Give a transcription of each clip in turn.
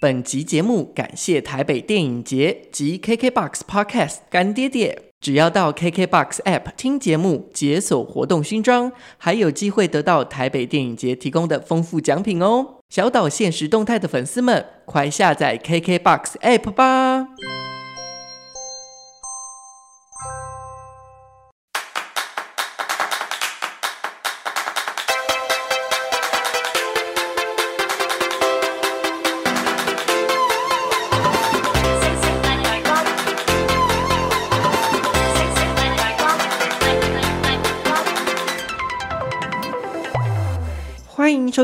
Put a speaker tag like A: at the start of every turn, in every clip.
A: 本集节目感谢台北电影节及 KKBOX Podcast 干爹爹，只要到 KKBOX App 听节目，解锁活动勋章，还有机会得到台北电影节提供的丰富奖品哦！小岛现实动态的粉丝们，快下载 KKBOX App 吧！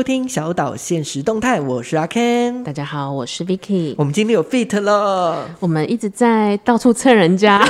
A: 听小岛现实动态，我是阿 Ken。
B: 大家好，我是 Vicky。
A: 我们今天有 feat 了，
B: 我们一直在到处蹭人家。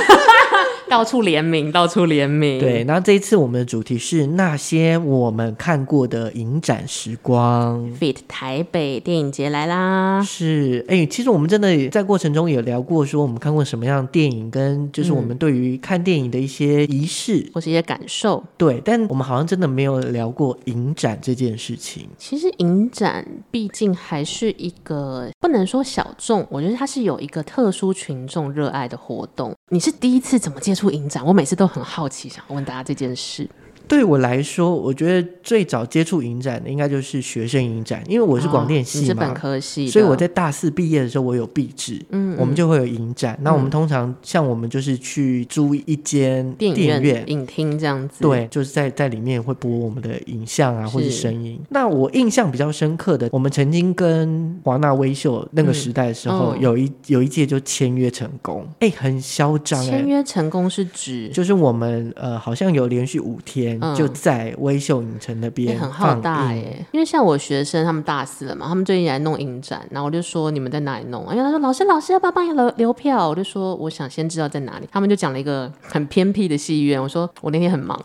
B: 到处联名，到处联名。
A: 对，然后这一次我们的主题是那些我们看过的影展时光。
B: feat 台北电影节来啦！
A: 是，哎，其实我们真的在过程中有聊过，说我们看过什么样的电影，跟就是我们对于看电影的一些仪式、
B: 嗯、或是一些感受。
A: 对，但我们好像真的没有聊过影展这件事情。
B: 其实影展毕竟还是一个不能说小众，我觉得它是有一个特殊群众热爱的活动。你是第一次怎么接触影展？我每次都很好奇，想问大家这件事。
A: 对我来说，我觉得最早接触影展的应该就是学生影展，因为我是广电系嘛，哦、是
B: 本科系，
A: 所以我在大四毕业的时候，我有毕制，嗯，嗯，我们就会有影展。那我们通常像我们就是去租一间电影院、
B: 影厅这样子，
A: 对，就是在在里面会播我们的影像啊，或者声音。那我印象比较深刻的，我们曾经跟华纳威秀那个时代的时候，嗯、有一有一届就签约成功，哎，很嚣张。签
B: 约成功是指
A: 就是我们呃，好像有连续五天。就在微秀影城那边，
B: 很浩大耶。因为像我学生，他们大四了嘛，他们最近来弄影展，然后我就说你们在哪里弄？因为他说老师，老师要不要帮你留留票？我就说我想先知道在哪里。他们就讲了一个很偏僻的戏院，我说我那天很忙。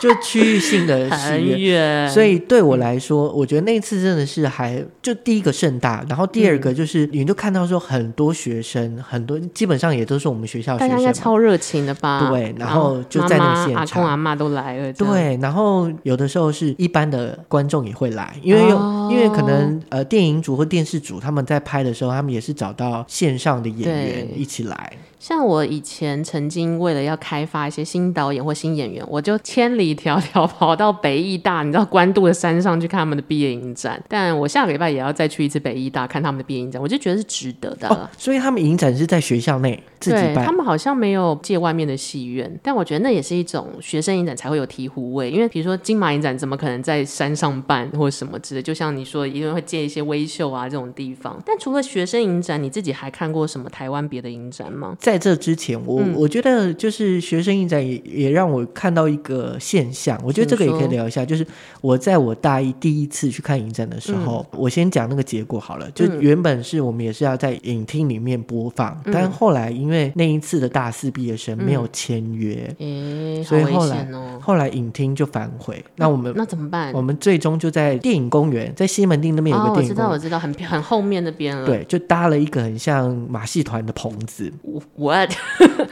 A: 就区域性的戏院，所以对我来说，我觉得那次真的是还就第一个盛大，然后第二个就是你就看到说很多学生，很多基本上也都是我们学校学生，大家应该
B: 超热情的吧？
A: 对，然后就在那现场，
B: 阿公阿妈都来了。
A: 对，然后有的时候是一般的观众也会来，因为有、哦、因为可能呃电影组或电视组他们在拍的时候，他们也是找到线上的演员一起来。
B: 像我以前曾经为了要开发一些新导演或新演员，我就千里迢迢跑到北艺大，你知道关渡的山上去看他们的毕业影展。但我下个礼拜也要再去一次北艺大看他们的毕业影展，我就觉得是值得的。
A: 哦，所以他们影展是在学校内自己
B: 办。他们好像没有借外面的戏院，但我觉得那也是一种学生影展才会有醍醐味。因为比如说金马影展怎么可能在山上办或者什么之类？就像你说，一定会借一些微秀啊这种地方。但除了学生影展，你自己还看过什么台湾别的影展吗？
A: 在这之前，我、嗯、我觉得就是学生影展也也让我看到一个现象，我觉得这个也可以聊一下。就是我在我大一第一次去看影展的时候，嗯、我先讲那个结果好了。就原本是我们也是要在影厅里面播放，嗯、但后来因为那一次的大四毕业生没有签约，
B: 嗯、
A: 所以后来、哦、后来影厅就反悔。那我们
B: 那怎么办？
A: 我们最终就在电影公园，在西门町那边有个电影公园，哦、我知道，
B: 我知道，很很后面那边了。
A: 对，就搭了一个很像马戏团的棚子。
B: What？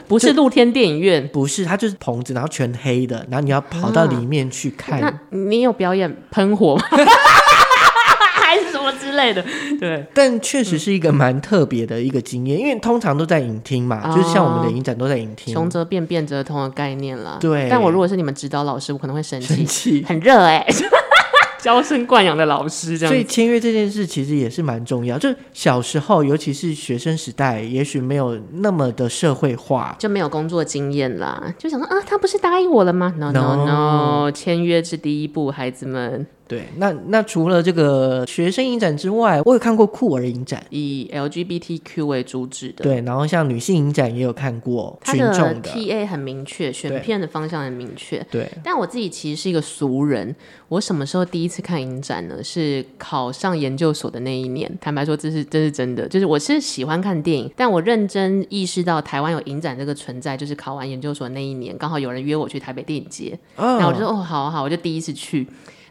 B: 不是露天电影院，
A: 不是，它就是棚子，然后全黑的，然后你要跑到里面去看。
B: 啊、那你有表演喷火吗？还是什么之类的？对，
A: 但确实是一个蛮特别的一个经验，嗯、因为通常都在影厅嘛，哦、就是像我们的影展都在影厅，
B: 穷则变，变则通的概念啦。
A: 对，
B: 但我如果是你们指导老师，我可能会生气，
A: 生气
B: 很热哎、欸。娇生惯养的老师，这样，
A: 所以签约这件事其实也是蛮重要。就小时候，尤其是学生时代，也许没有那么的社会化，
B: 就没有工作经验啦，就想说啊，他不是答应我了吗？No No No，签约是第一步，孩子们。
A: 对，那那除了这个学生影展之外，我有看过酷儿影展，
B: 以 LGBTQ 为主旨的。
A: 对，然后像女性影展也有看过，群众的，
B: 的 TA 很明确，选片的方向很明确。
A: 对，
B: 但我自己其实是一个俗人，我什么时候第一次看影展呢？是考上研究所的那一年。坦白说，这是这是真的，就是我是喜欢看电影，但我认真意识到台湾有影展这个存在，就是考完研究所那一年，刚好有人约我去台北电影节，那、哦、我就说哦，好好，我就第一次去。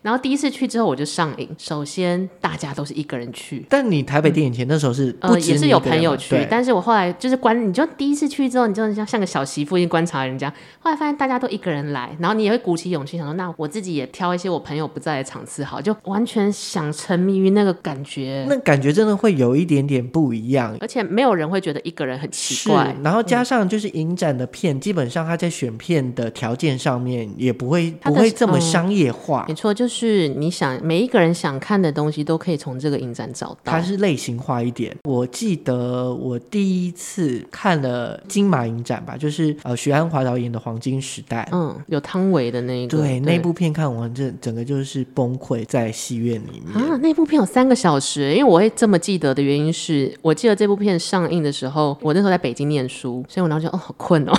B: 然后第一次去之后我就上瘾。首先大家都是一个人去，
A: 但你台北电影节那时候是不
B: 呃也是有朋友去，但是我后来就是观，你就第一次去之后，你就像像个小媳妇一观察人家，后来发现大家都一个人来，然后你也会鼓起勇气想说，那我自己也挑一些我朋友不在的场次好，就完全想沉迷于那个感觉，
A: 那感觉真的会有一点点不一样，
B: 而且没有人会觉得一个人很奇怪，
A: 然后加上就是影展的片，嗯、基本上他在选片的条件上面也不会不会这么商业化，
B: 嗯、没错，就是你想每一个人想看的东西都可以从这个影展找到，
A: 它是类型化一点。我记得我第一次看了金马影展吧，就是呃许鞍华导演的《黄金时代》，
B: 嗯，有汤唯的那一个，
A: 对，对那部片看完这整个就是崩溃在戏院里面
B: 啊。那部片有三个小时，因为我会这么记得的原因是我记得这部片上映的时候，我那时候在北京念书，所以我当时就哦好困哦。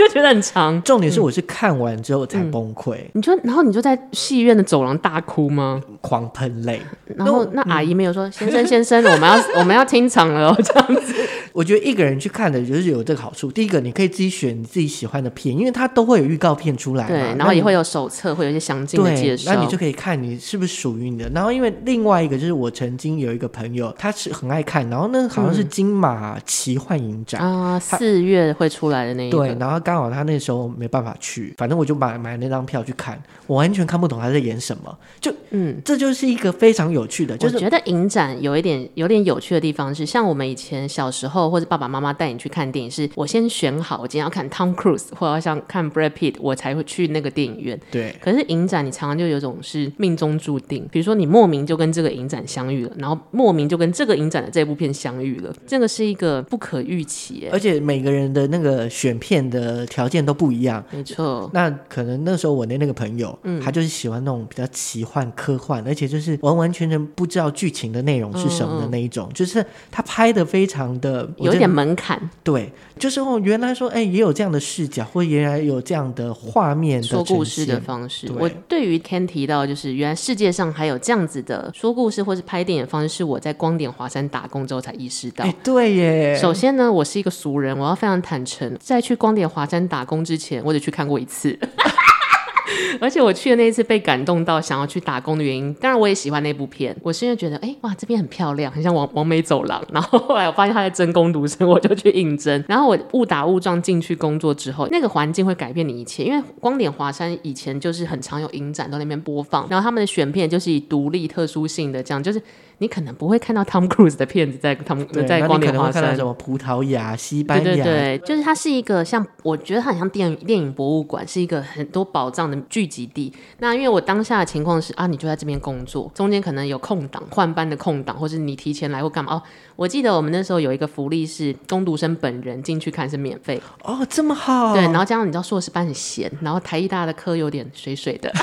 B: 就觉得很长，
A: 重点是我是看完之后才崩溃。
B: 嗯、你就然后你就在戏院的走廊大哭吗？
A: 狂喷泪。
B: 然后那，阿姨没有说：“嗯、先生先生，我们要我们要清场了。”这样子。
A: 我觉得一个人去看的就是有这个好处。第一个，你可以自己选你自己喜欢的片，因为它都会有预告片出来嘛。
B: 对，然后也会有手册，会有一些详尽的介绍。
A: 那你就可以看你是不是属于你的。然后因为另外一个就是我曾经有一个朋友，他是很爱看，然后那个好像是金马奇幻影展
B: 啊，四月会出来的那一个。
A: 对，然后刚好他那时候。没办法去，反正我就买买那张票去看，我完全看不懂他在演什么。就嗯，这就是一个非常有趣的。就是、
B: 我觉得影展有一点有点有趣的地方是，像我们以前小时候或者爸爸妈妈带你去看电影，是我先选好我今天要看 Tom Cruise 或者要想看 Brad Pitt，我才会去那个电影院。
A: 对。
B: 可是影展你常常就有种是命中注定，比如说你莫名就跟这个影展相遇了，然后莫名就跟这个影展的这部片相遇了，这个是一个不可预期。
A: 而且每个人的那个选片的条件都不一样。
B: 没错，
A: 那可能那时候我的那个朋友，嗯，他就是喜欢那种比较奇幻科幻，而且就是完完全全不知道剧情的内容是什么的那一种，嗯嗯，就是他拍的非常的
B: 有点门槛，
A: 对，就是哦，原来说哎也有这样的视角，或原来有这样的画面的
B: 说故事的方式。对我对于 Ken 提到，就是原来世界上还有这样子的说故事或是拍电影的方式，是我在光点华山打工之后才意识到。
A: 哎，对耶。
B: 首先呢，我是一个俗人，我要非常坦诚，在去光点华山打工之前，我只去看过一次。而且我去的那一次被感动到想要去打工的原因，当然我也喜欢那部片。我是因为觉得，哎、哇，这边很漂亮，很像王王美走廊。然后后来我发现他在征工读生，我就去应征。然后我误打误撞进去工作之后，那个环境会改变你一切。因为光点华山以前就是很常有影展到那边播放，然后他们的选片就是以独立特殊性的这样，就是。你可能不会看到 Tom Cruise 的片子在他们在光点华山，
A: 看到什么葡萄牙、西班牙，对对
B: 对，就是它是一个像，我觉得它很像电影电影博物馆，是一个很多宝藏的聚集地。那因为我当下的情况是啊，你就在这边工作，中间可能有空档换班的空档，或是你提前来或干嘛哦。我记得我们那时候有一个福利是工读生本人进去看是免费
A: 哦，这么好。
B: 对，然后加上你知道硕士班很闲，然后台艺大的课有点水水的。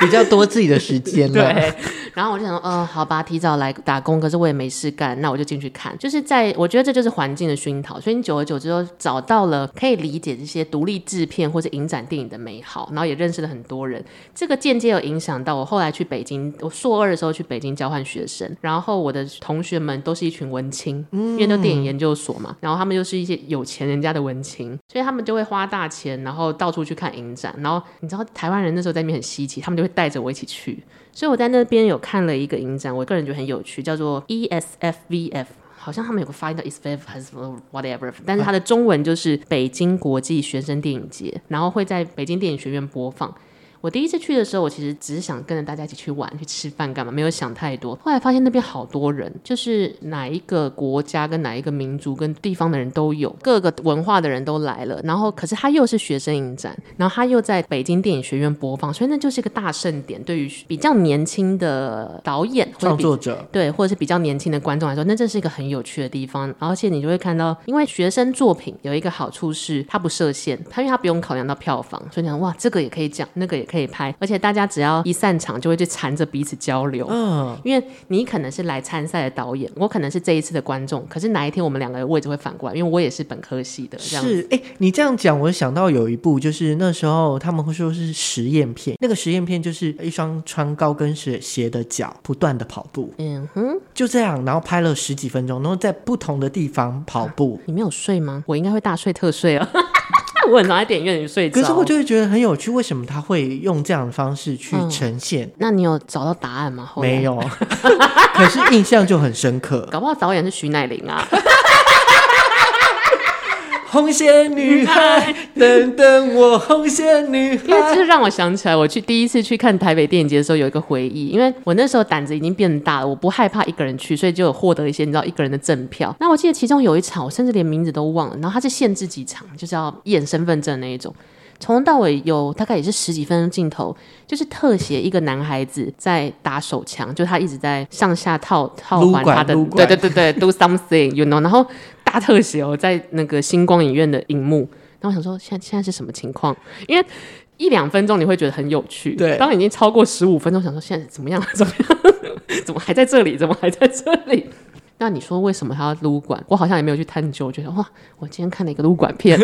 A: 比较多自己的时间了，
B: 对。然后我就想说，嗯、呃，好吧，提早来打工，可是我也没事干，那我就进去看。就是在我觉得这就是环境的熏陶，所以你久而久之就找到了可以理解这些独立制片或者影展电影的美好，然后也认识了很多人。这个间接有影响到我后来去北京，我硕二的时候去北京交换学生，然后我的同学们都是一群文青，因为都电影研究所嘛，然后他们就是一些有钱人家的文青，所以他们就会花大钱，然后到处去看影展。然后你知道台湾人那时候在那边很稀奇，他们就会。带着我一起去，所以我在那边有看了一个影展，我个人觉得很有趣，叫做 ESFVF，好像他们有个发音叫 ESFVF 还是什么 whatever，但是它的中文就是北京国际学生电影节，然后会在北京电影学院播放。我第一次去的时候，我其实只是想跟着大家一起去玩、去吃饭干嘛，没有想太多。后来发现那边好多人，就是哪一个国家跟哪一个民族跟地方的人都有，各个文化的人都来了。然后，可是他又是学生影展，然后他又在北京电影学院播放，所以那就是一个大盛典。对于比较年轻的导演、
A: 创作者，
B: 对，或者是比较年轻的观众来说，那这是一个很有趣的地方。而且你就会看到，因为学生作品有一个好处是，它不设限，它因为它不用考量到票房，所以你想哇，这个也可以讲，那个也可以拍，而且大家只要一散场，就会去缠着彼此交流。嗯，因为你可能是来参赛的导演，我可能是这一次的观众。可是哪一天我们两个的位置会反过来？因为我也是本科系的。这样
A: 是，哎、欸，你这样讲，我想到有一部，就是那时候他们会说是实验片。那个实验片就是一双穿高跟鞋鞋的脚不断的跑步。嗯哼，就这样，然后拍了十几分钟，然后在不同的地方跑步。
B: 啊、你没有睡吗？我应该会大睡特睡哦。我很常在电影院里睡着。
A: 可是我就会觉得很有趣，为什么他会用这样的方式去呈现？嗯、
B: 那你有找到答案吗？
A: 没有，可是印象就很深刻。
B: 搞不好导演是徐乃麟啊。
A: 红线女孩，等等我，红线女孩。
B: 因为这让我想起来，我去第一次去看台北电影节的时候，有一个回忆。因为我那时候胆子已经变大了，我不害怕一个人去，所以就有获得一些你知道一个人的赠票。那我记得其中有一场，我甚至连名字都忘了。然后它是限制几场，就是要验身份证那一种。从头到尾有大概也是十几分钟镜头，就是特写一个男孩子在打手枪，就他一直在上下套套环他的，对对对对，do something，you know，然后。大特写哦，在那个星光影院的荧幕，然后我想说，现在现在是什么情况？因为一两分钟你会觉得很有趣，对，当已经超过十五分钟，想说现在怎么样？怎么样？怎么还在这里？怎么还在这里？那你说为什么他要撸管？我好像也没有去探究，我觉得哇，我今天看了一个撸管片。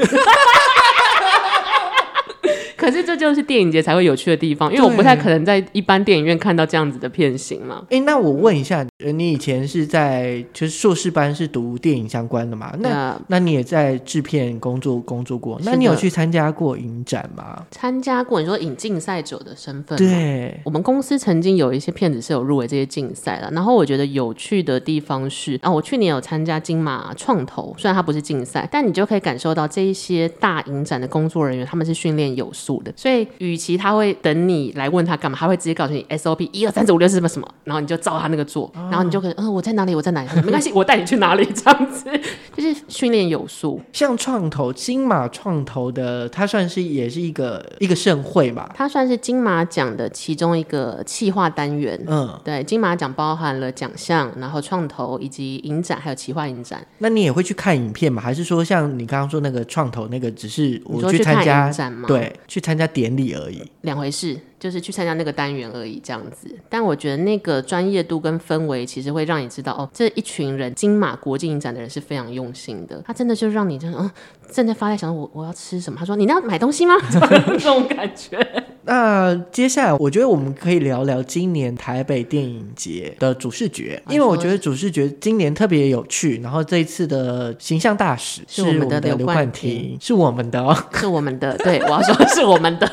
B: 可是这就是电影节才会有趣的地方，因为我不太可能在一般电影院看到这样子的片型嘛。哎、
A: 欸，那我问一下，你以前是在就是硕士班是读电影相关的嘛？那.那你也在制片工作工作过？那你有去参加过影展吗？
B: 参加过，你说影竞赛者的身份？
A: 对，
B: 我们公司曾经有一些片子是有入围这些竞赛的。然后我觉得有趣的地方是啊，我去年有参加金马创投，虽然它不是竞赛，但你就可以感受到这一些大影展的工作人员他们是训练有素。所以，与其他会等你来问他干嘛，他会直接告诉你 SOP 一二三四五六是什么什么，然后你就照他那个做，然后你就可以，嗯、呃，我在哪里？我在哪里？没关系，我带你去哪里？这样子 就是训练有素。
A: 像创投金马创投的，它算是也是一个一个盛会吧？
B: 它算是金马奖的其中一个企划单元。嗯，对，金马奖包含了奖项，然后创投以及影展，还有企划影展。
A: 那你也会去看影片吗？还是说像你刚刚说那个创投那个，只是我去参加
B: 展吗？
A: 对，去。参加典礼而已，
B: 两回事，就是去参加那个单元而已，这样子。但我觉得那个专业度跟氛围，其实会让你知道，哦，这一群人金马国际影展的人是非常用心的。他真的就让你这样，嗯，正在发呆，想我我要吃什么？他说你要买东西吗？这种感觉。
A: 那接下来，我觉得我们可以聊聊今年台北电影节的主视觉，因为我觉得主视觉今年特别有趣。然后这一次的形象大使是我们的刘冠廷，是我们的哦，
B: 是我们的。对，我要说是我们的。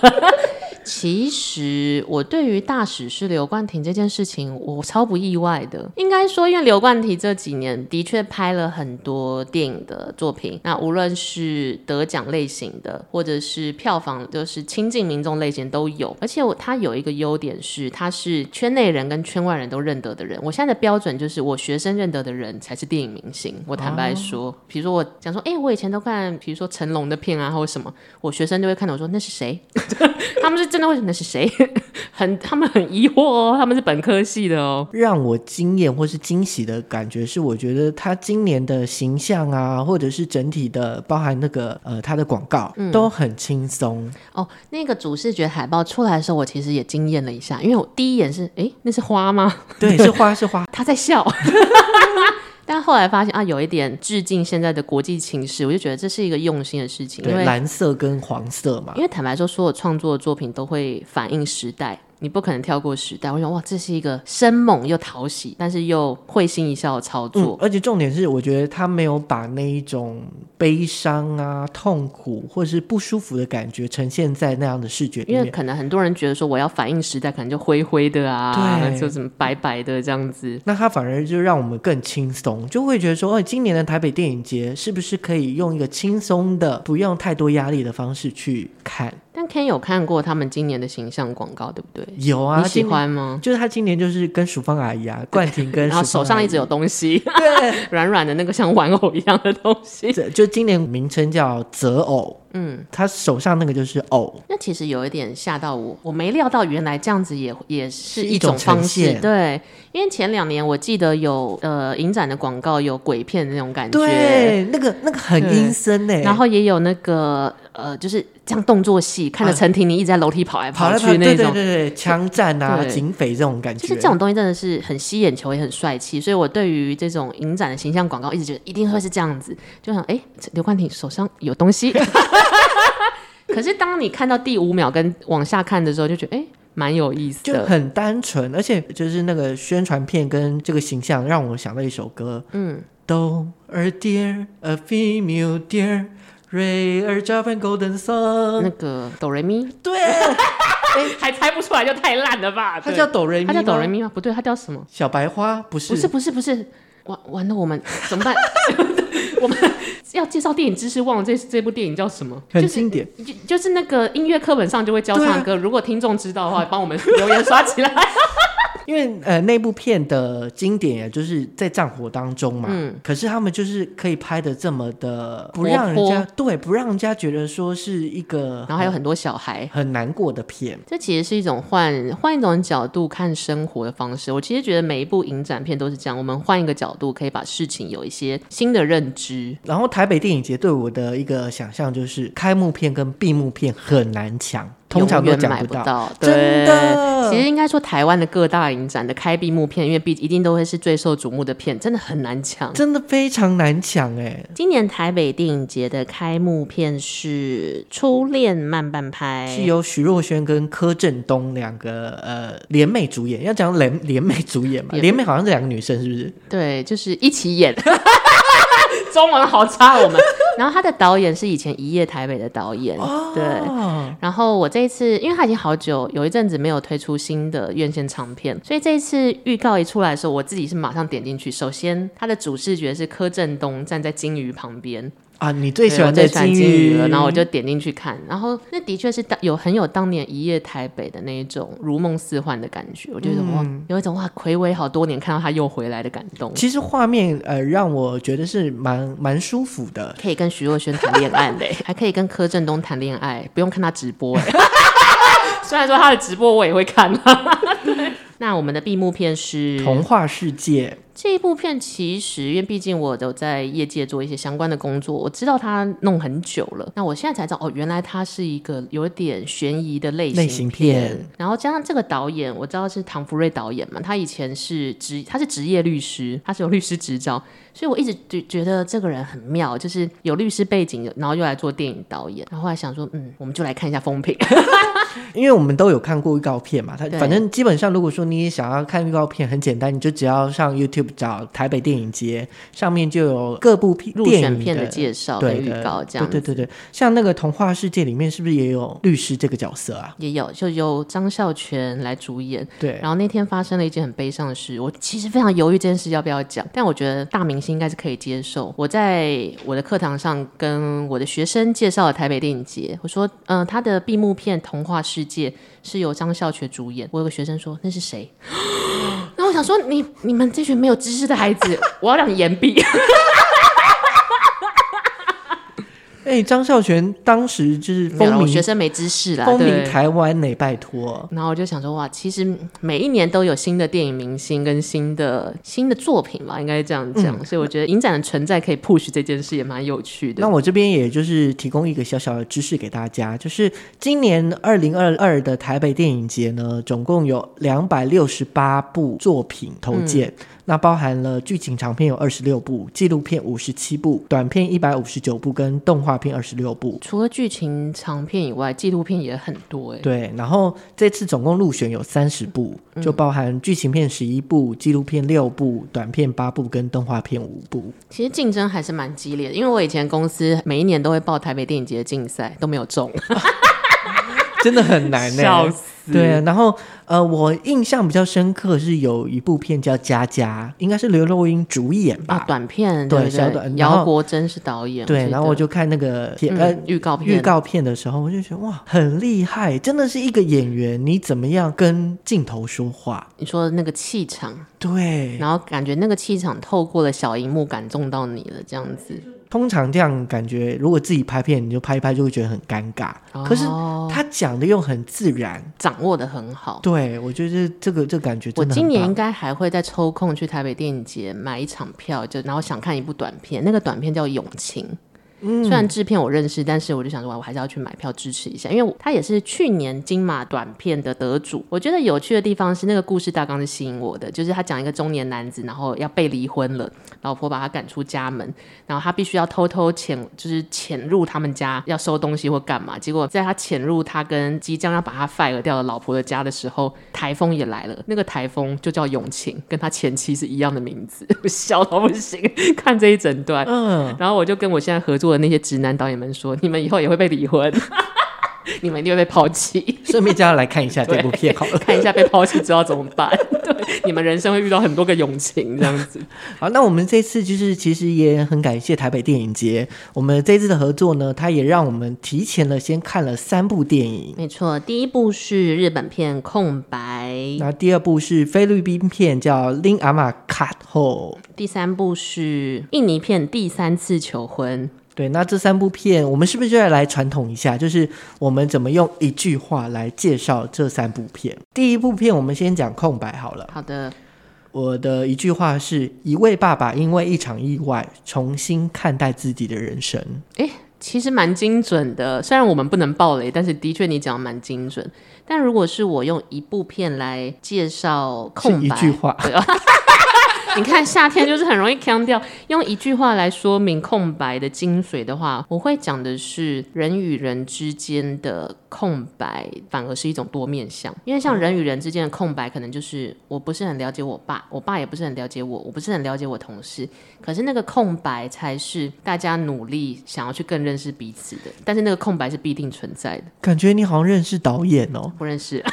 B: 其实我对于大使是刘冠廷这件事情，我超不意外的。应该说，因为刘冠廷这几年的确拍了很多电影的作品，那无论是得奖类型的，或者是票房就是亲近民众类型都有。而且我他有一个优点是，他是圈内人跟圈外人都认得的人。我现在的标准就是，我学生认得的人才是电影明星。我坦白说，哦、比如说我讲说，哎、欸，我以前都看，比如说成龙的片啊，或者什么，我学生就会看到我说那是谁？他们是。真的为什么那是谁？很，他们很疑惑哦。他们是本科系的哦。
A: 让我惊艳或是惊喜的感觉是，我觉得他今年的形象啊，或者是整体的，包含那个呃他的广告、嗯、都很轻松
B: 哦。那个主视觉海报出来的时候，我其实也惊艳了一下，因为我第一眼是，哎，那是花吗？
A: 对，是花，是花。
B: 他在笑。但后来发现啊，有一点致敬现在的国际情势，我就觉得这是一个用心的事情。
A: 对，蓝色跟黄色嘛。
B: 因为坦白说，所有创作的作品都会反映时代。你不可能跳过时代，我想哇，这是一个生猛又讨喜，但是又会心一笑的操作。
A: 嗯，而且重点是，我觉得他没有把那一种悲伤啊、痛苦或者是不舒服的感觉呈现在那样的视觉里面。
B: 因为可能很多人觉得说，我要反映时代，可能就灰灰的啊，对，就什么白白的这样子。
A: 那他反而就让我们更轻松，就会觉得说，哦，今年的台北电影节是不是可以用一个轻松的、不用太多压力的方式去看？
B: 但 Ken 有看过他们今年的形象广告，对不对？
A: 有啊，
B: 你喜欢吗？
A: 就是他今年就是跟淑芳阿姨啊，冠廷跟
B: 然后手上一直有东西，
A: 对，
B: 软软的那个像玩偶一样的东西。
A: 就今年名称叫择偶，嗯，他手上那个就是偶。
B: 那其实有一点吓到我，我没料到原来这样子也也是一种方式。对，因为前两年我记得有呃影展的广告有鬼片的那种感觉，
A: 对，那个那个很阴森哎，
B: 然后也有那个呃就是。这样动作戏，看着陈婷妮一直在楼梯跑来跑去那种，对
A: 对对对，枪战啊、警匪这种感觉，
B: 就是这种东西真的是很吸眼球，也很帅气。所以我对于这种影展的形象广告，一直觉得一定会是这样子，就想哎，刘冠廷手上有东西。可是当你看到第五秒跟往下看的时候，就觉得哎，蛮有意思的，
A: 就很单纯，而且就是那个宣传片跟这个形象，让我想到一首歌，嗯，Don't a dear, a female dear。瑞尔 Japan Golden Song，
B: 那个哆瑞咪，
A: 对，
B: 还猜不出来就太烂了吧？
A: 他叫哆瑞咪，
B: 他叫哆瑞咪吗？不对，他叫什么？
A: 小白花？不是，
B: 不是，不是，不是。完完了，我们怎么办？我们要介绍电影知识，忘了这这部电影叫什么？
A: 很经典，
B: 就就是那个音乐课本上就会教唱歌。如果听众知道的话，帮我们留言刷起来。
A: 因为呃，那部片的经典也就是在战火当中嘛，嗯，可是他们就是可以拍的这么的不让人家对，不让人家觉得说是一个，
B: 然后还有很多小孩
A: 很难过的片。
B: 这其实是一种换换一种角度看生活的方式。我其实觉得每一部影展片都是这样，我们换一个角度可以把事情有一些新的认知。
A: 然后台北电影节对我的一个想象就是开幕片跟闭幕片很难抢。通常都讲不到，
B: 对，真的。其实应该说，台湾的各大影展的开闭幕片，因为毕一定都会是最受瞩目的片，真的很难抢，
A: 真的非常难抢哎。
B: 今年台北电影节的开幕片是《初恋慢半拍》，
A: 是由徐若瑄跟柯震东两个呃联袂主演。要讲联联袂主演嘛？联袂好像是两个女生，是不是？
B: 对，就是一起演。中文好差，我们。然后他的导演是以前一夜台北的导演，哦、对。然后我这一次，因为他已经好久有一阵子没有推出新的院线长片，所以这一次预告一出来的时候，我自己是马上点进去。首先，他的主视觉是柯震东站在鲸鱼旁边。
A: 啊，你最喜欢的金鱼
B: 了，然后我就点进去看，然后那的确是当有很有当年一夜台北的那一种如梦似幻的感觉，我觉得哇，嗯、有一种哇，暌违好多年看到他又回来的感动。
A: 其实画面呃让我觉得是蛮蛮舒服的，
B: 可以跟徐若瑄谈恋爱嘞，还可以跟柯震东谈恋爱，不用看他直播哎。虽然说他的直播我也会看，对。那我们的闭幕片是《
A: 童话世界》。
B: 这一部片其实，因为毕竟我都在业界做一些相关的工作，我知道他弄很久了。那我现在才知道，哦，原来他是一个有点悬疑的类型片。类型片。然后加上这个导演，我知道是唐福瑞导演嘛，他以前是职，他是职业律师，他是有律师执照，所以我一直觉觉得这个人很妙，就是有律师背景，然后又来做电影导演。然后后来想说，嗯，我们就来看一下风评，
A: 因为我们都有看过预告片嘛。他反正基本上，如果说你也想要看预告片，很简单，你就只要上 YouTube。找台北电影节上面就有各部片
B: 入选片的介绍、对预告这样。
A: 对对对对，像那个童话世界里面是不是也有律师这个角色啊？
B: 也有，就由张孝全来主演。
A: 对，
B: 然后那天发生了一件很悲伤的事，我其实非常犹豫这件事要不要讲，但我觉得大明星应该是可以接受。我在我的课堂上跟我的学生介绍了台北电影节，我说，嗯、呃，他的闭幕片《童话世界》是由张孝全主演。我有个学生说，那是谁？那我想说你，你们这群没有知识的孩子，我要让你言毕。
A: 哎，张孝全当时就是风靡
B: 学生没知识啦，
A: 风靡台湾呢，拜托。
B: 然后我就想说，哇，其实每一年都有新的电影明星跟新的新的作品嘛，应该这样讲。嗯、所以我觉得影展的存在可以 push 这件事也蛮有趣的。
A: 那我这边也就是提供一个小小的知识给大家，就是今年二零二二的台北电影节呢，总共有两百六十八部作品投件。嗯那包含了剧情长片有二十六部，纪录片五十七部，短片一百五十九部，跟动画片二十六部。
B: 除了剧情长片以外，纪录片也很多哎。
A: 对，然后这次总共入选有三十部，就包含剧情片十一部，纪录片六部，短片八部，跟动画片五部。
B: 其实竞争还是蛮激烈的，因为我以前公司每一年都会报台北电影节的竞赛，都没有中。
A: 真的很难呢，
B: 笑死！
A: 对啊，然后呃，我印象比较深刻是有一部片叫《佳佳》，应该是刘若英主演吧？
B: 啊，短片对，小短。姚国珍是导演。
A: 对，然后我就看那个片呃预告片预告片的时候，我就觉得哇，很厉害，真的是一个演员，你怎么样跟镜头说话？
B: 你说的那个气场，
A: 对，
B: 然后感觉那个气场透过了小荧幕感动到你了，这样子。
A: 通常这样感觉，如果自己拍片，你就拍一拍，就会觉得很尴尬。哦、可是他讲的又很自然，
B: 掌握的很好。
A: 对，我觉得这个这個感觉真的。
B: 我今年应该还会再抽空去台北电影节买一场票，就然后想看一部短片，那个短片叫《永情》。虽然制片我认识，但是我就想说，我还是要去买票支持一下，因为他也是去年金马短片的得主。我觉得有趣的地方是那个故事大纲是吸引我的，就是他讲一个中年男子，然后要被离婚了，老婆把他赶出家门，然后他必须要偷偷潜，就是潜入他们家要收东西或干嘛。结果在他潜入他跟即将要把他 fire 掉的老婆的家的时候，台风也来了。那个台风就叫永晴，跟他前妻是一样的名字，我 笑到不行。看这一整段，嗯，然后我就跟我现在合作的那些直男导演们说，你们以后也会被离婚。你们一定会被抛弃，
A: 顺便叫他来看一下这部片好了，
B: 看一下被抛弃之后怎么办。对，你们人生会遇到很多个永情这样子。
A: 好，那我们这次就是其实也很感谢台北电影节，我们这次的合作呢，它也让我们提前了先看了三部电影。
B: 没错，第一部是日本片《空白》，
A: 那第二部是菲律宾片叫《恁阿嬷卡后》，
B: 第三部是印尼片《第三次求婚》。
A: 对，那这三部片，我们是不是就要来传统一下？就是我们怎么用一句话来介绍这三部片？第一部片，我们先讲空白好了。
B: 好的，
A: 我的一句话是一位爸爸因为一场意外重新看待自己的人生。
B: 诶，其实蛮精准的，虽然我们不能爆雷，但是的确你讲的蛮精准。但如果是我用一部片来介绍空白，
A: 一句话。
B: 你看夏天就是很容易强调，用一句话来说明空白的精髓的话，我会讲的是人与人之间的空白，反而是一种多面向。因为像人与人之间的空白，可能就是我不是很了解我爸，我爸也不是很了解我，我不是很了解我同事。可是那个空白才是大家努力想要去更认识彼此的。但是那个空白是必定存在的。
A: 感觉你好像认识导演哦？
B: 不认识。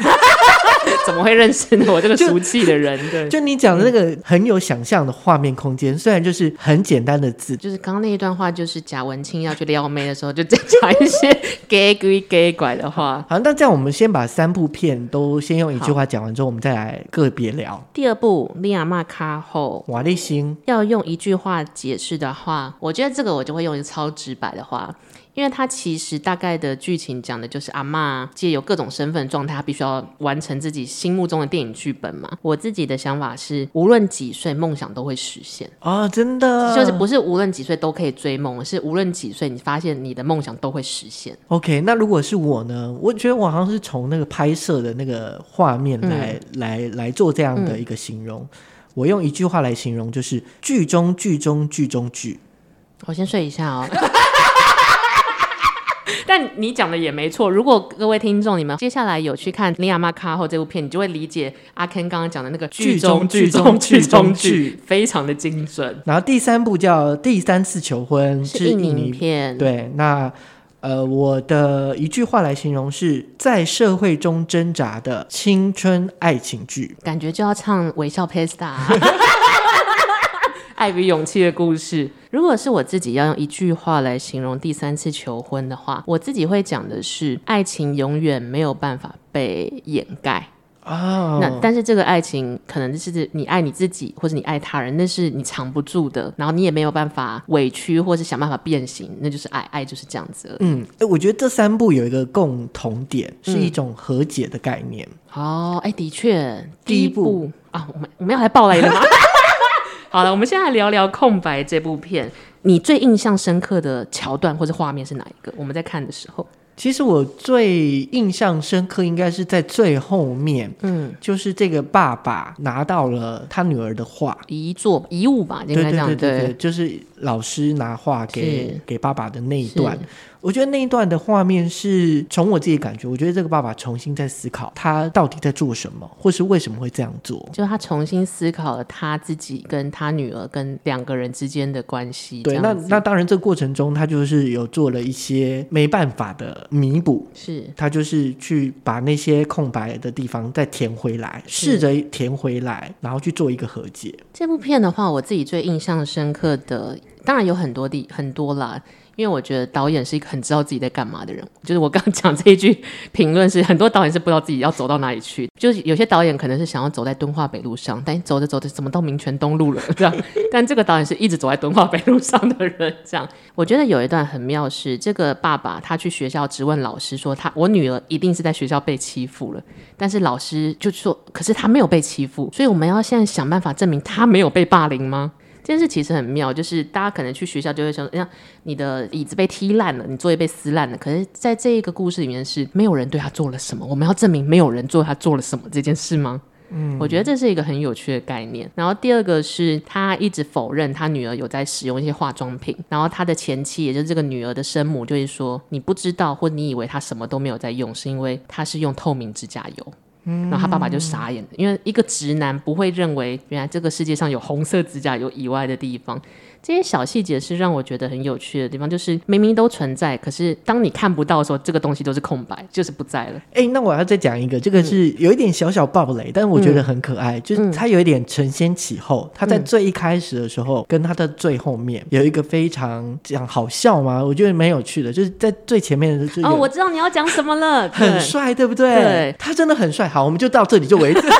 B: 怎么会认识呢？我这个俗气的人，对，
A: 就你讲的那个很有想象的画面空间，虽然就是很简单的字，
B: 就是刚刚那一段话，就是贾文清要去撩妹的时候，就再讲一些 gay gay gay 拐的话。
A: 好，那这样我们先把三部片都先用一句话讲完之后，我们再来个别聊。
B: 第二部《利亚玛卡后》，
A: 瓦力星
B: 要用一句话解释的话，我觉得这个我就会用一个超直白的话。因为它其实大概的剧情讲的就是阿妈借由各种身份状态，她必须要完成自己心目中的电影剧本嘛。我自己的想法是，无论几岁，梦想都会实现
A: 啊！真的，
B: 就是不是无论几岁都可以追梦，是无论几岁，你发现你的梦想都会实现。
A: OK，那如果是我呢？我觉得我好像是从那个拍摄的那个画面来、嗯、来来做这样的一个形容。嗯、我用一句话来形容，就是剧中剧中剧中剧。
B: 我先睡一下哦。但你讲的也没错。如果各位听众你们接下来有去看《尼亚玛卡后》这部片，你就会理解阿 Ken 刚刚讲的那个剧中剧中剧中剧，非常的精准。
A: 然后第三部叫《第三次求婚》，
B: 是印尼片。
A: 对，那呃，我的一句话来形容是在社会中挣扎的青春爱情剧，
B: 感觉就要唱《微笑 Pasta》。爱与勇气的故事。如果是我自己要用一句话来形容第三次求婚的话，我自己会讲的是：爱情永远没有办法被掩盖啊。Oh. 那但是这个爱情可能是你爱你自己，或者你爱他人，那是你藏不住的。然后你也没有办法委屈，或是想办法变形，那就是爱。爱就是这样子。
A: 嗯，哎，我觉得这三部有一个共同点，是一种和解的概念。
B: 哦、嗯，哎、oh，的确，第一步啊，我们我们要来爆雷了吗？好了，我们现在聊聊《空白》这部片，你最印象深刻的桥段或者画面是哪一个？我们在看的时候，
A: 其实我最印象深刻应该是在最后面，嗯，就是这个爸爸拿到了他女儿的画，
B: 遗作遗物吧，应该这样，对，对，对，对，对，
A: 就是老师拿画给给爸爸的那一段。我觉得那一段的画面是从我自己感觉，我觉得这个爸爸重新在思考他到底在做什么，或是为什么会这样做。
B: 就他重新思考了他自己跟他女儿跟两个人之间的关系。
A: 对，那那当然，这个过程中他就是有做了一些没办法的弥补，
B: 是
A: 他就是去把那些空白的地方再填回来，试着填回来，然后去做一个和解。
B: 这部片的话，我自己最印象深刻的，当然有很多地很多啦。因为我觉得导演是一个很知道自己在干嘛的人，就是我刚讲这一句评论是，很多导演是不知道自己要走到哪里去，就是有些导演可能是想要走在敦化北路上，但走着走着怎么到民权东路了这样，但这个导演是一直走在敦化北路上的人，这样。我觉得有一段很妙是，这个爸爸他去学校质问老师说他，他我女儿一定是在学校被欺负了，但是老师就说，可是他没有被欺负，所以我们要现在想办法证明他没有被霸凌吗？这件事其实很妙，就是大家可能去学校就会说，像你的椅子被踢烂了，你作业被撕烂了。可是，在这一个故事里面，是没有人对他做了什么，我们要证明没有人做他做了什么这件事吗？嗯，我觉得这是一个很有趣的概念。然后第二个是他一直否认他女儿有在使用一些化妆品，然后他的前妻，也就是这个女儿的生母，就是说你不知道或你以为他什么都没有在用，是因为他是用透明指甲油。然后他爸爸就傻眼，因为一个直男不会认为原来这个世界上有红色指甲油以外的地方。这些小细节是让我觉得很有趣的地方，就是明明都存在，可是当你看不到的时候，这个东西都是空白，就是不在了。
A: 哎、欸，那我要再讲一个，这个是有一点小小暴雷，嗯、但是我觉得很可爱，嗯、就是他有一点承先启后。他在最一开始的时候，嗯、跟他的最后面有一个非常讲好笑吗？我觉得蛮有趣的，就是在最前面的时候。
B: 哦，我知道你要讲什么了，
A: 很帅，对不对？对，他真的很帅。好，我们就到这里就为止。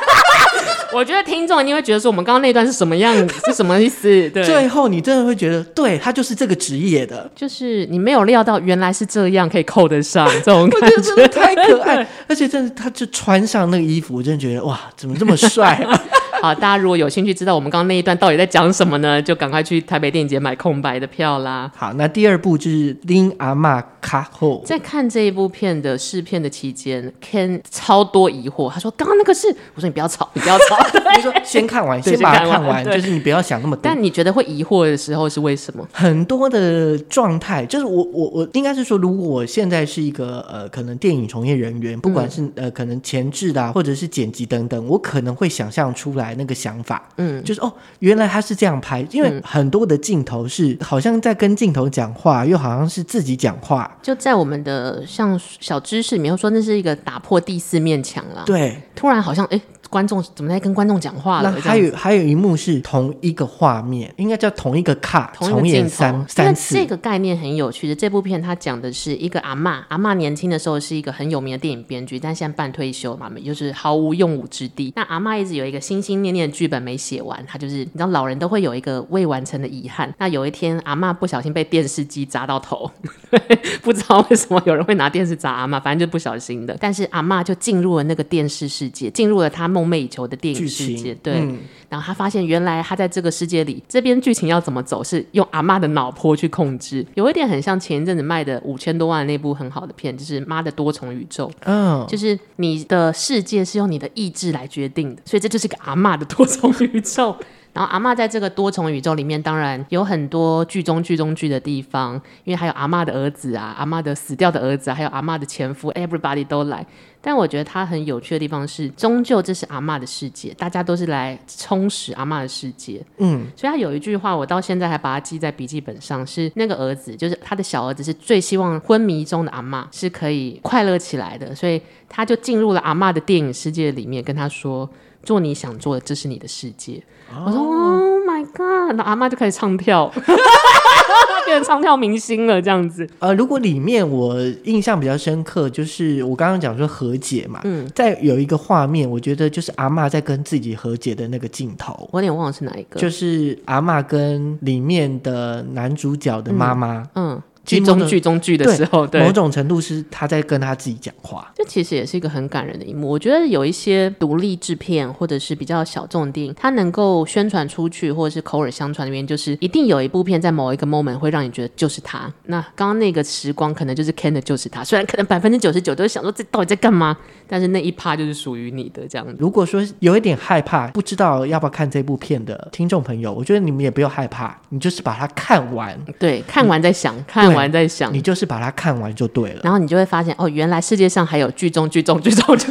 B: 我觉得听众一定会觉得说，我们刚刚那段是什么样，是什么意思？对，
A: 最后你真的会觉得，对，他就是这个职业的，
B: 就是你没有料到原来是这样，可以扣得上这种 感觉，
A: 我觉得真的太可爱，而且真的，他就穿上那个衣服，我真的觉得哇，怎么这么帅啊！
B: 好，大家如果有兴趣知道我们刚刚那一段到底在讲什么呢？就赶快去台北电影节买空白的票啦。
A: 好，那第二部就是林阿嬷卡后。
B: 在看这一部片的试片的期间，Ken 超多疑惑。他说：“刚刚那个是……我说你不要吵，你不要吵。
A: 他说先看完，先把它看完，就是你不要想那么多。
B: 但你觉得会疑惑的时候是为什么？
A: 很多的状态，就是我我我应该是说，如果我现在是一个呃，可能电影从业人员，不管是、嗯、呃，可能前置的、啊、或者是剪辑等等，我可能会想象出来那个想法。嗯，就是哦，原来他是这样拍，因为很多的镜头是好像在跟镜头讲话，又好像是自己讲话。
B: 就在我们的像小知识里面说，那是一个打破第四面墙了。
A: 对，
B: 突然好像哎。诶观众怎么在跟观众讲话了？
A: 那还有还有一幕是同一个画面，应该叫同一个卡，重演三三次。
B: 这个概念很有趣的。这部片它讲的是一个阿嬷，阿嬷年轻的时候是一个很有名的电影编剧，但现在半退休嘛，就是毫无用武之地。那阿嬷一直有一个心心念念的剧本没写完，他就是你知道老人都会有一个未完成的遗憾。那有一天阿嬷不小心被电视机砸到头，不知道为什么有人会拿电视砸阿嬷，反正就不小心的。但是阿嬷就进入了那个电视世界，进入了他梦寐以求的电影世界，对。嗯、然后他发现，原来他在这个世界里，这边剧情要怎么走，是用阿妈的脑波去控制。有一点很像前一阵子卖的五千多万的那部很好的片，就是《妈的多重宇宙》。嗯，就是你的世界是用你的意志来决定的，所以这就是个阿妈的多重宇宙。然后阿妈在这个多重宇宙里面，当然有很多剧中剧中剧的地方，因为还有阿妈的儿子啊，阿妈的死掉的儿子啊，还有阿妈的前夫，everybody 都来。但我觉得它很有趣的地方是，终究这是阿嬷的世界，大家都是来充实阿嬷的世界。嗯，所以他有一句话，我到现在还把它记在笔记本上，是那个儿子，就是他的小儿子，是最希望昏迷中的阿嬷是可以快乐起来的，所以他就进入了阿嬷的电影世界里面，跟他说：“做你想做的，这是你的世界。”我说：“Oh my god！” 那阿妈就开始唱跳。变成唱跳明星了，这样子。
A: 呃，如果里面我印象比较深刻，就是我刚刚讲说和解嘛，嗯，在有一个画面，我觉得就是阿妈在跟自己和解的那个镜头，
B: 我有点忘了是哪一个，
A: 就是阿妈跟里面的男主角的妈妈，嗯。嗯
B: 剧中剧中剧的时候，对，
A: 对某种程度是他在跟他自己讲话。
B: 这其实也是一个很感人的一幕。我觉得有一些独立制片或者是比较小众的电影，它能够宣传出去或者是口耳相传的原因，就是一定有一部片在某一个 moment 会让你觉得就是他。那刚刚那个时光可能就是 Ken 的就是他，虽然可能百分之九十九都是想说这到底在干嘛，但是那一趴就是属于你的这样子。
A: 如果说有一点害怕，不知道要不要看这部片的听众朋友，我觉得你们也不要害怕，你就是把它看完。
B: 对，看完再想，看完再想，
A: 你就是。是把它看完就对了，
B: 然后你就会发现哦，原来世界上还有剧中剧中剧中剧。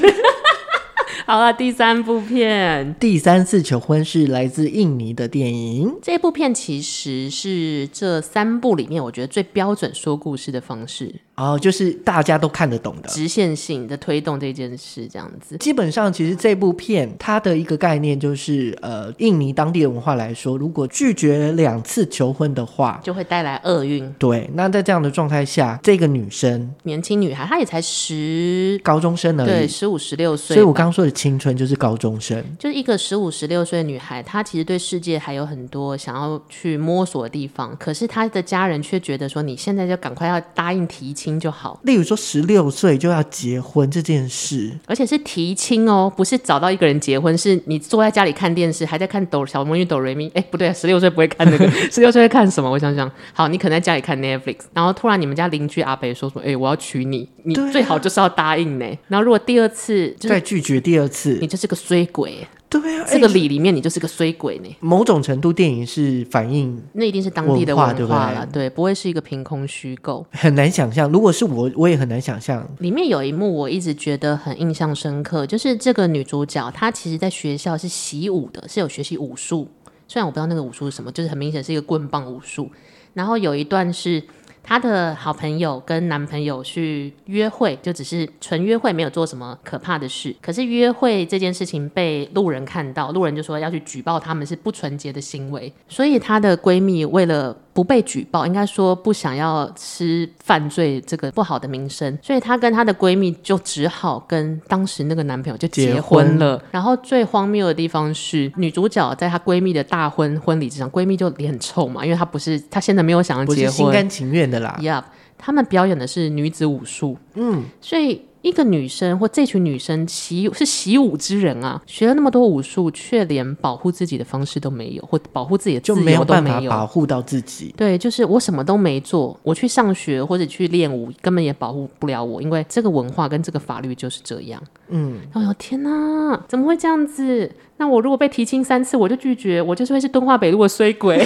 B: 好了，第三部片《
A: 第三次求婚》是来自印尼的电影。
B: 这部片其实是这三部里面我觉得最标准说故事的方式。
A: 哦，就是大家都看得懂的
B: 直线性的推动这件事，这样子。
A: 基本上，其实这部片它的一个概念就是，呃，印尼当地的文化来说，如果拒绝两次求婚的话，
B: 就会带来厄运。
A: 对，那在这样的状态下，这个女生，
B: 年轻女孩，她也才十
A: 高中生而已，
B: 对，十五十六岁。
A: 所以我刚刚说的青春就是高中生，
B: 就是一个十五十六岁的女孩，她其实对世界还有很多想要去摸索的地方，可是她的家人却觉得说，你现在就赶快要答应提亲。就好。
A: 例如说，十六岁就要结婚这件事，
B: 而且是提亲哦，不是找到一个人结婚，是你坐在家里看电视，还在看抖小魔女哆瑞咪。哎，不对，十六岁不会看那个，十六岁会看什么？我想想，好，你可能在家里看 Netflix，然后突然你们家邻居阿北说说，哎，我要娶你，你最好就是要答应呢。然后如果第二次、就是、
A: 再拒绝第二次，
B: 你就是个衰鬼。
A: 对啊，
B: 这个里里面你就是个衰鬼呢。
A: 某种程度，电影是反映
B: 那一定是当地的文化了，
A: 对不对？
B: 对，不会是一个凭空虚构。
A: 很难想象，如果是我，我也很难想象。
B: 里面有一幕我一直觉得很印象深刻，就是这个女主角她其实在学校是习武的，是有学习武术。虽然我不知道那个武术是什么，就是很明显是一个棍棒武术。然后有一段是。她的好朋友跟男朋友去约会，就只是纯约会，没有做什么可怕的事。可是约会这件事情被路人看到，路人就说要去举报他们是不纯洁的行为。所以她的闺蜜为了不被举报，应该说不想要吃犯罪这个不好的名声，所以她跟她的闺蜜就只好跟当时那个男朋友就结婚了。婚然后最荒谬的地方是，女主角在她闺蜜的大婚婚礼之上，闺蜜就脸很臭嘛，因为她不是她现在没有想要结婚，
A: 心甘情愿的。
B: 呀，他们表演的是女子武术，嗯，所以一个女生或这群女生习是习武之人啊，学了那么多武术，却连保护自己的方式都没有，或保护自己的
A: 就没有办法保护到自己。
B: 对，就是我什么都没做，我去上学或者去练武，根本也保护不了我，因为这个文化跟这个法律就是这样。嗯，哎呦天哪，怎么会这样子？那我如果被提亲三次，我就拒绝，我就是会是敦化北路的衰鬼。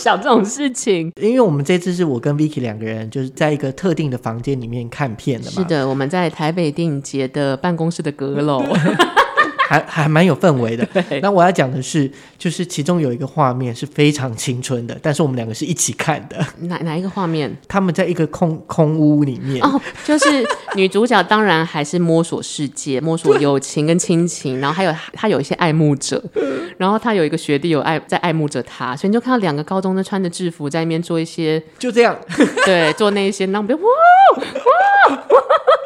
B: 想这种事情，
A: 因为我们这次是我跟 Vicky 两个人，就是在一个特定的房间里面看片的嘛。
B: 是的，我们在台北电影节的办公室的阁楼。
A: 还还蛮有氛围的。
B: 对
A: 那我要讲的是，就是其中有一个画面是非常青春的，但是我们两个是一起看的。
B: 哪哪一个画面？
A: 他们在一个空空屋里面。
B: 哦，就是女主角当然还是摸索世界，摸索友情跟亲情，然后还有她有一些爱慕者，然后她有一个学弟有爱在爱慕着她，所以你就看到两个高中生穿着制服在那边做一些，
A: 就这样，
B: 对，做那一些，那我们就哇哇。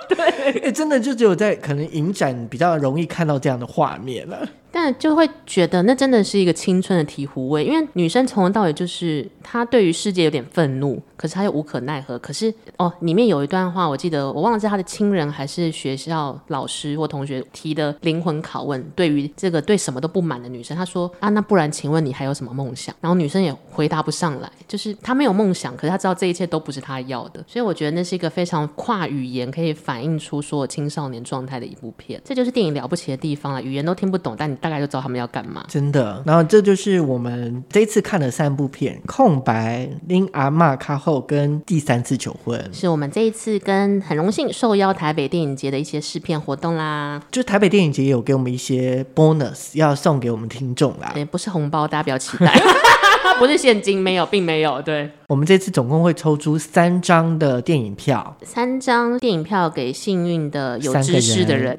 B: 对，
A: 哎、欸，真的就只有在可能影展比较容易看到这样的画面了。
B: 但就会觉得那真的是一个青春的醍醐味，因为女生从头到尾就是她对于世界有点愤怒，可是他又无可奈何。可是哦，里面有一段话，我记得我忘了是他的亲人还是学校老师或同学提的灵魂拷问，对于这个对什么都不满的女生，他说啊，那不然请问你还有什么梦想？然后女生也回答不上来，就是她没有梦想，可是她知道这一切都不是她要的。所以我觉得那是一个非常跨语言可以反映出所有青少年状态的一部片，这就是电影了不起的地方了。语言都听不懂，但你。大概就知道他们要干嘛，
A: 真的。然后这就是我们这一次看了三部片，《空白》、《恁阿嬷较好》跟《第三次求婚》，
B: 是我们这一次跟很荣幸受邀台北电影节的一些试片活动啦。
A: 就是台北电影节也有给我们一些 bonus 要送给我们听众啦，
B: 对，不是红包，大家不要期待，不是现金，没有，并没有。对，
A: 我们这次总共会抽出三张的电影票，
B: 三张电影票给幸运的有知识的人。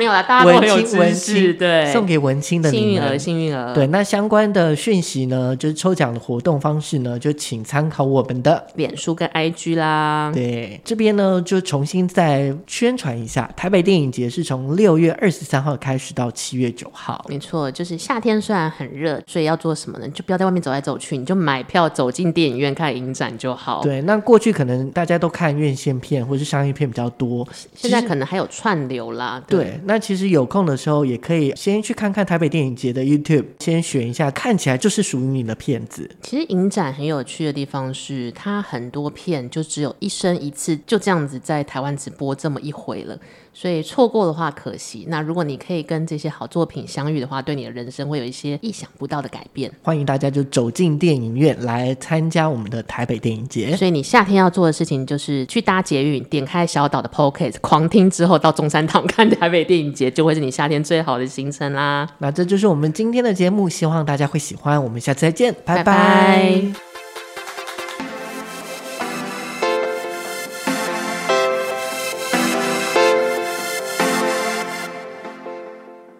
B: 没有啦，大家都很有知识，对，
A: 送给文青的
B: 幸运儿，幸运儿。
A: 对，那相关的讯息呢，就是抽奖的活动方式呢，就请参考我们的
B: 脸书跟 IG 啦。
A: 对，这边呢就重新再宣传一下，台北电影节是从六月二十三号开始到七月九号。
B: 没错，就是夏天虽然很热，所以要做什么呢？就不要在外面走来走去，你就买票走进电影院看影展就好。
A: 对，那过去可能大家都看院线片或是商业片比较多，
B: 现在可能还有串流啦。
A: 对。对那其实有空的时候，也可以先去看看台北电影节的 YouTube，先选一下看起来就是属于你的片子。
B: 其实影展很有趣的地方是，它很多片就只有一生一次，就这样子在台湾直播这么一回了。所以错过的话可惜。那如果你可以跟这些好作品相遇的话，对你的人生会有一些意想不到的改变。
A: 欢迎大家就走进电影院来参加我们的台北电影节。
B: 所以你夏天要做的事情就是去搭捷运，点开小岛的 Pocket，狂听之后到中山堂看台北电影节，就会是你夏天最好的行程啦。
A: 那这就是我们今天的节目，希望大家会喜欢。我们下次再见，拜拜。
B: 拜拜。